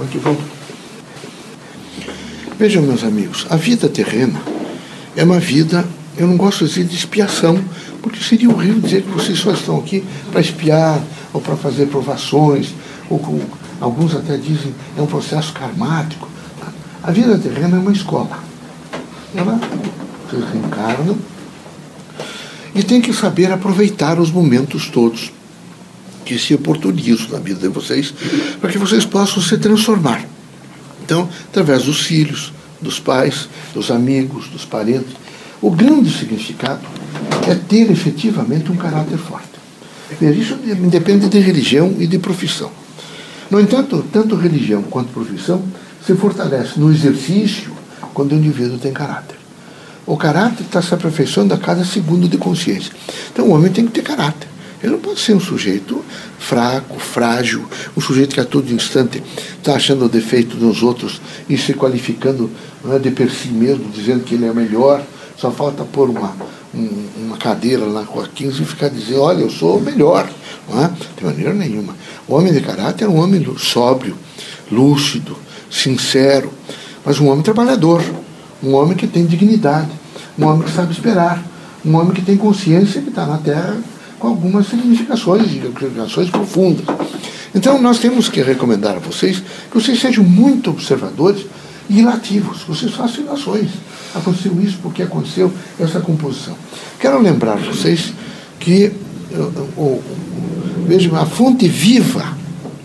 Aqui vamos. Vejam, meus amigos, a vida terrena é uma vida, eu não gosto de dizer de expiação, porque seria horrível dizer que vocês só estão aqui para espiar, ou para fazer provações, ou com, alguns até dizem é um processo karmático. A vida terrena é uma escola. Ela, vocês reencarnam e tem que saber aproveitar os momentos todos que se oportunizam na vida de vocês, para que vocês possam se transformar. Então, através dos filhos, dos pais, dos amigos, dos parentes. O grande significado é ter efetivamente um caráter forte. Isso independe de religião e de profissão. No entanto, tanto religião quanto profissão se fortalece no exercício quando o indivíduo tem caráter. O caráter está se aperfeiçoando a cada segundo de consciência. Então o homem tem que ter caráter. Ele não pode ser um sujeito fraco, frágil, um sujeito que a todo instante está achando o defeito dos outros e se qualificando é, de per si mesmo, dizendo que ele é melhor. Só falta pôr uma, um, uma cadeira na rua 15 e ficar dizendo, olha, eu sou o melhor. Não é? De maneira nenhuma. O homem de caráter é um homem sóbrio, lúcido, sincero, mas um homem trabalhador, um homem que tem dignidade, um homem que sabe esperar, um homem que tem consciência que está na terra com algumas significações e implicações profundas. Então, nós temos que recomendar a vocês que vocês sejam muito observadores e ilativos, que vocês façam ilações. Aconteceu isso porque aconteceu essa composição. Quero lembrar vocês que vejam, a fonte viva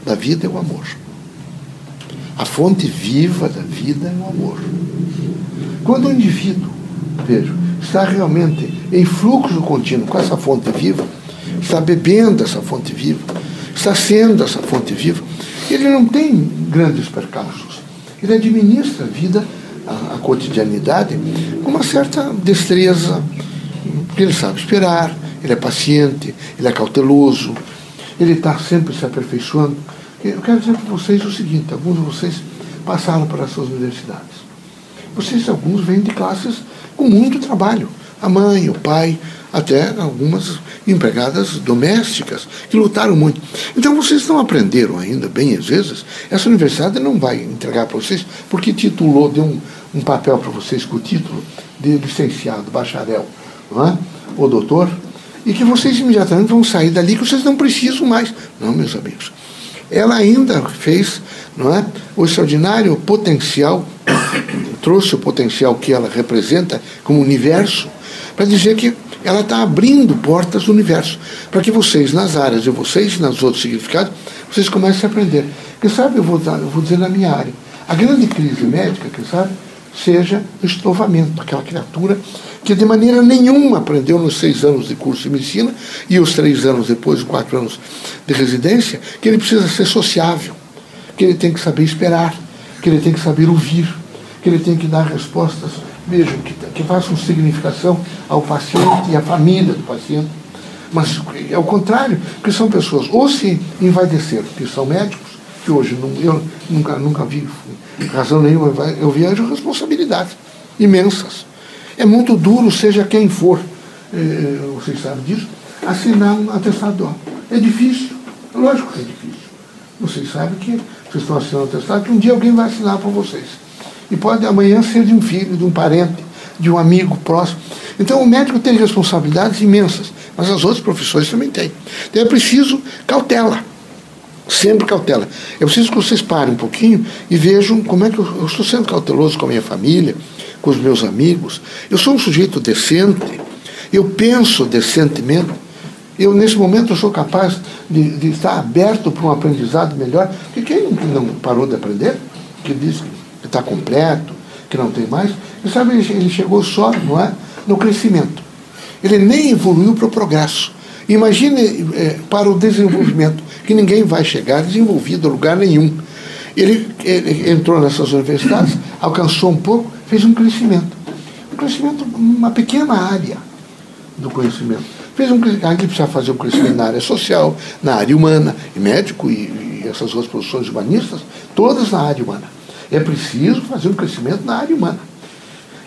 da vida é o amor. A fonte viva da vida é o amor. Quando o indivíduo, vejo, está realmente em fluxo contínuo com essa fonte viva, está bebendo essa fonte viva, está sendo essa fonte viva. Ele não tem grandes percalços. Ele administra a vida, a, a cotidianidade, com uma certa destreza, porque ele sabe esperar, ele é paciente, ele é cauteloso, ele está sempre se aperfeiçoando. Eu quero dizer para vocês o seguinte: alguns de vocês passaram para as suas universidades. Vocês, alguns, vêm de classes com muito trabalho. A mãe, o pai, até algumas empregadas domésticas que lutaram muito. Então vocês não aprenderam ainda, bem às vezes, essa universidade não vai entregar para vocês, porque titulou, deu um, um papel para vocês com o título de licenciado, bacharel, não é? ou doutor, e que vocês imediatamente vão sair dali que vocês não precisam mais. Não, meus amigos. Ela ainda fez não é, o extraordinário potencial, trouxe o potencial que ela representa como universo, para dizer que ela está abrindo portas do universo, para que vocês, nas áreas de vocês, nos outros significados, vocês comecem a aprender. Quem sabe, eu vou, dar, eu vou dizer na minha área, a grande crise médica, quem sabe, seja o estovamento, aquela criatura que de maneira nenhuma aprendeu nos seis anos de curso de medicina e os três anos depois, quatro anos de residência, que ele precisa ser sociável, que ele tem que saber esperar, que ele tem que saber ouvir, que ele tem que dar respostas vejam, que, que façam significação ao paciente e à família do paciente. Mas é o contrário, que são pessoas ou se envaideceram, que são médicos, que hoje não, eu nunca, nunca vi razão nenhuma, eu vejo responsabilidades imensas. É muito duro, seja quem for, eh, vocês sabem disso, assinar um atestado. É difícil, lógico que é difícil. Vocês sabem que vocês estão assinando um atestado que um dia alguém vai assinar para vocês. E pode amanhã ser de um filho, de um parente, de um amigo próximo. Então o médico tem responsabilidades imensas, mas as outras profissões também têm. Então é preciso cautela. Sempre cautela. É preciso que vocês parem um pouquinho e vejam como é que eu, eu estou sendo cauteloso com a minha família, com os meus amigos. Eu sou um sujeito decente, eu penso decentemente. Eu, nesse momento, eu sou capaz de, de estar aberto para um aprendizado melhor. Porque quem não parou de aprender, que diz que está completo, que não tem mais. E sabe, ele chegou só não é, no crescimento. Ele nem evoluiu para o progresso. Imagine é, para o desenvolvimento, que ninguém vai chegar desenvolvido a lugar nenhum. Ele, ele, entrou nessas universidades, alcançou um pouco, fez um crescimento. Um crescimento, uma pequena área do conhecimento. Fez um crescimento, ele precisa fazer um crescimento na área social, na área humana, e médico e, e essas outras profissões humanistas, todas na área humana. É preciso fazer um crescimento na área humana.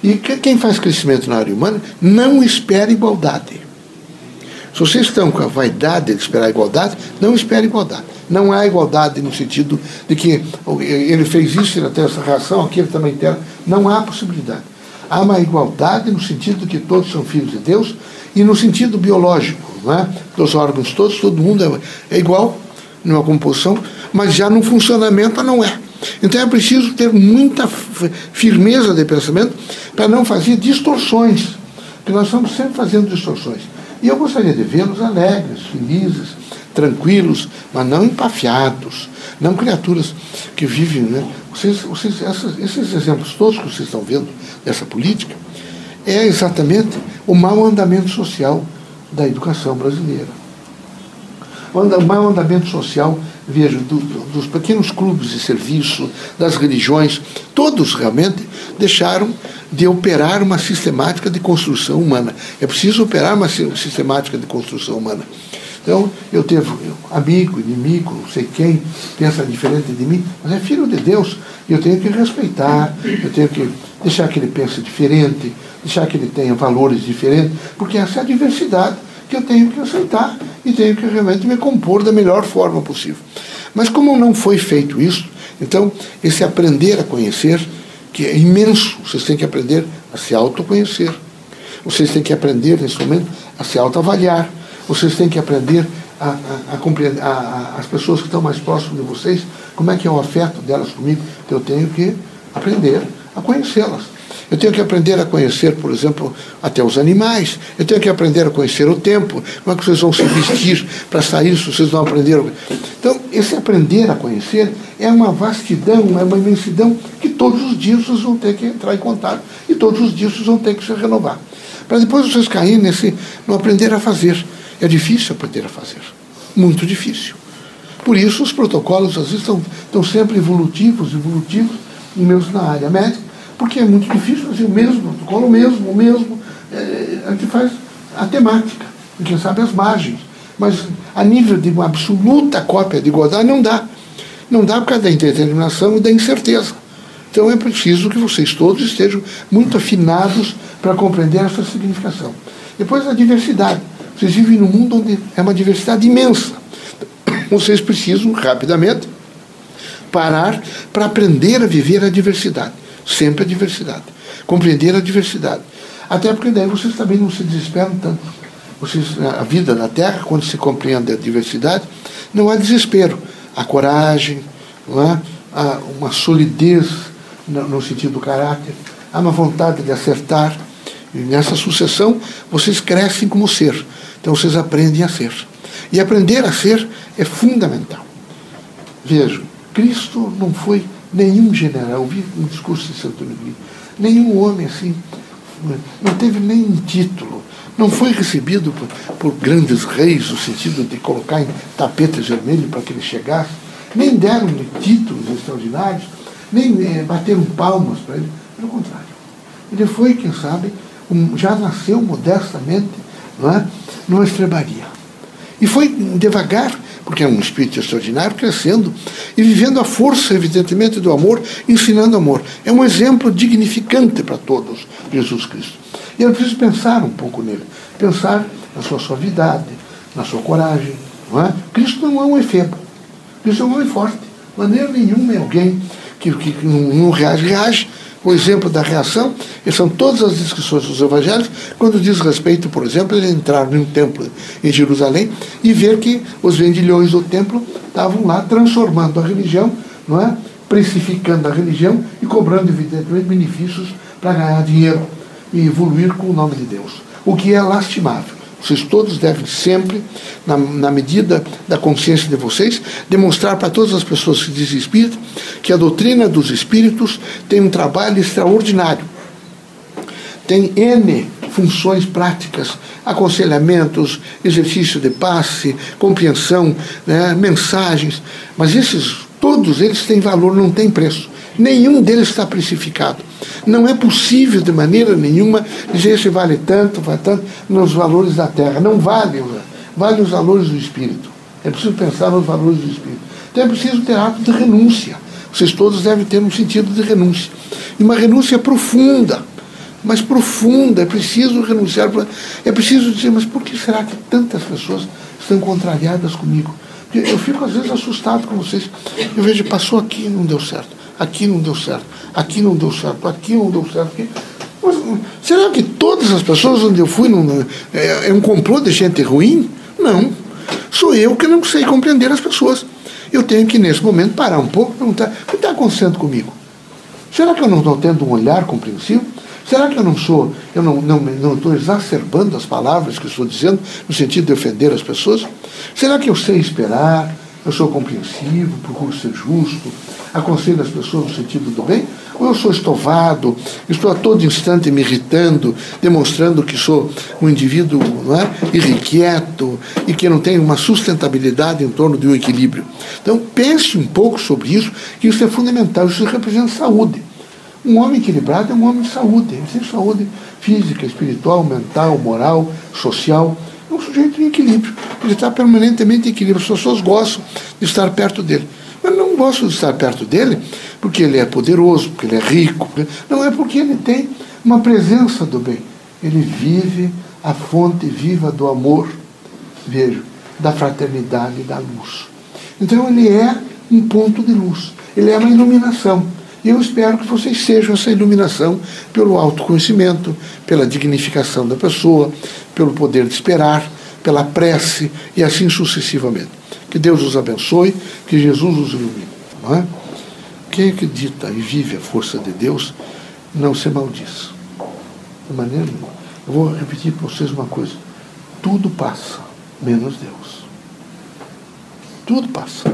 E quem faz crescimento na área humana não espera igualdade. Se vocês estão com a vaidade de esperar igualdade, não espere igualdade. Não há igualdade no sentido de que ele fez isso, ele tem essa reação, aquele também tem. Não há possibilidade. Há uma igualdade no sentido de que todos são filhos de Deus e no sentido biológico, não é? dos órgãos todos, todo mundo é, é igual numa composição, mas já no funcionamento não é. Então é preciso ter muita firmeza de pensamento para não fazer distorções, porque nós estamos sempre fazendo distorções. E eu gostaria de vê-los alegres, felizes, tranquilos, mas não empafiados, não criaturas que vivem. Né? Vocês, vocês, essas, esses exemplos todos que vocês estão vendo dessa política é exatamente o mau andamento social da educação brasileira. O mau andamento social, veja, do, do, dos pequenos clubes de serviço, das religiões, todos realmente deixaram de operar uma sistemática de construção humana. É preciso operar uma sistemática de construção humana. Então, eu tenho amigo, inimigo, não sei quem, pensa diferente de mim, mas é filho de Deus. E eu tenho que respeitar, eu tenho que deixar que ele pense diferente, deixar que ele tenha valores diferentes, porque essa é a diversidade que eu tenho que aceitar e tenho que realmente me compor da melhor forma possível. Mas como não foi feito isso, então esse aprender a conhecer, que é imenso, vocês têm que aprender a se autoconhecer. Vocês têm que aprender, nesse momento, a se autoavaliar vocês têm que aprender a, a, a compreender a, as pessoas que estão mais próximas de vocês, como é que é o afeto delas comigo. Eu tenho que aprender a conhecê-las. Eu tenho que aprender a conhecer, por exemplo, até os animais. Eu tenho que aprender a conhecer o tempo. Como é que vocês vão se vestir para sair se vocês não aprenderam? Então, esse aprender a conhecer é uma vastidão, é uma imensidão que todos os dias vocês vão ter que entrar em contato e todos os dias vocês vão ter que se renovar. Para depois vocês caírem nesse, no aprender a fazer. É difícil aprender a fazer. Muito difícil. Por isso, os protocolos, às vezes, estão, estão sempre evolutivos, evolutivos, menos na área médica, porque é muito difícil fazer o mesmo protocolo, o mesmo, o mesmo. É, a gente faz a temática, e quem sabe as margens. Mas a nível de uma absoluta cópia de Godard, não dá. Não dá por causa da indeterminação e da incerteza. Então é preciso que vocês todos estejam muito afinados para compreender essa significação. Depois a diversidade. Vocês vivem num mundo onde é uma diversidade imensa. Vocês precisam, rapidamente, parar para aprender a viver a diversidade. Sempre a diversidade. Compreender a diversidade. Até porque daí vocês também não se desesperam tanto. Vocês, a vida na Terra, quando se compreende a diversidade, não há desespero. Há coragem, não há, há uma solidez no, sentido do caráter, há uma vontade de acertar. E nessa sucessão, vocês crescem como ser. Então vocês aprendem a ser. E aprender a ser é fundamental. Veja, Cristo não foi nenhum general, vi um discurso de Santo Negri, nenhum homem assim, não teve nenhum título, não foi recebido por, por grandes reis, no sentido de colocar em tapete vermelho para que ele chegasse, nem deram-lhe títulos extraordinários, nem é, bateram palmas para ele, pelo contrário. Ele foi, quem sabe, um, já nasceu modestamente não é? numa estrebaria. E foi devagar, porque é um espírito extraordinário, crescendo e vivendo a força, evidentemente, do amor, ensinando amor. É um exemplo dignificante para todos, Jesus Cristo. E eu preciso pensar um pouco nele, pensar na sua suavidade, na sua coragem. Não é? Cristo não é um efebo, Cristo é um homem forte. De maneira nenhuma é alguém que, que, que não, não reage, reage o exemplo da reação, e são todas as descrições dos evangelhos, quando diz respeito, por exemplo, ele entrar num templo em Jerusalém e ver que os vendilhões do templo estavam lá transformando a religião, não é? precificando a religião e cobrando, evidentemente, benefícios para ganhar dinheiro e evoluir com o nome de Deus. O que é lastimável. Vocês todos devem sempre, na, na medida da consciência de vocês, demonstrar para todas as pessoas que dizem espírito que a doutrina dos espíritos tem um trabalho extraordinário. Tem N funções práticas, aconselhamentos, exercício de passe, compreensão, né, mensagens, mas esses, todos eles têm valor, não têm preço. Nenhum deles está precificado. Não é possível de maneira nenhuma dizer esse vale tanto, vale tanto, nos valores da terra. Não vale, vale os valores do espírito. É preciso pensar nos valores do espírito. Então é preciso ter ato de renúncia. Vocês todos devem ter um sentido de renúncia. E uma renúncia profunda. Mas profunda, é preciso renunciar. É preciso dizer, mas por que será que tantas pessoas estão contrariadas comigo? Eu fico às vezes assustado com vocês. Eu vejo, passou aqui não deu certo, aqui não deu certo, aqui não deu certo, aqui não deu certo. Aqui. Mas, será que todas as pessoas onde eu fui não, é, é um complô de gente ruim? Não. Sou eu que não sei compreender as pessoas. Eu tenho que, nesse momento, parar um pouco e perguntar: o que está acontecendo comigo? Será que eu não estou tendo um olhar compreensivo? Será que eu não sou, eu não estou não, não exacerbando as palavras que estou dizendo no sentido de ofender as pessoas? Será que eu sei esperar? Eu sou compreensivo, procuro ser justo, aconselho as pessoas no sentido do bem? Ou eu sou estovado, estou a todo instante me irritando, demonstrando que sou um indivíduo não é, irrequieto e que não tem uma sustentabilidade em torno de um equilíbrio? Então pense um pouco sobre isso, que isso é fundamental, isso representa saúde. Um homem equilibrado é um homem de saúde. Ele tem saúde física, espiritual, mental, moral, social. É um sujeito em equilíbrio. Ele está permanentemente em equilíbrio. As pessoas gostam de estar perto dele. Mas não gostam de estar perto dele porque ele é poderoso, porque ele é rico. Não é porque ele tem uma presença do bem. Ele vive a fonte viva do amor, vejo, da fraternidade e da luz. Então ele é um ponto de luz. Ele é uma iluminação. E eu espero que vocês sejam essa iluminação pelo autoconhecimento, pela dignificação da pessoa, pelo poder de esperar, pela prece e assim sucessivamente. Que Deus os abençoe, que Jesus os ilumine. Não é? Quem acredita e vive a força de Deus não se maldiz. De maneira nenhuma. Eu vou repetir para vocês uma coisa. Tudo passa, menos Deus. Tudo passa.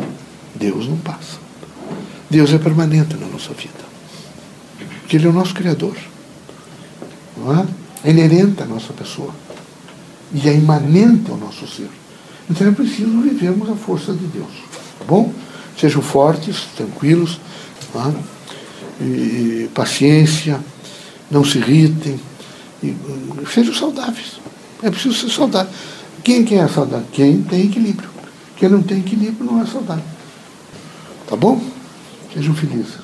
Deus não passa. Deus é permanente na nossa vida. Porque Ele é o nosso Criador. Não é? é inerente à nossa pessoa. E é imanente ao nosso ser. Então é preciso vivermos a força de Deus. Tá bom? Sejam fortes, tranquilos, é? e, paciência, não se irritem, e, sejam saudáveis. É preciso ser saudável. Quem, quem é saudável? Quem tem equilíbrio. Quem não tem equilíbrio não é saudável. Tá bom? Sejam felizes.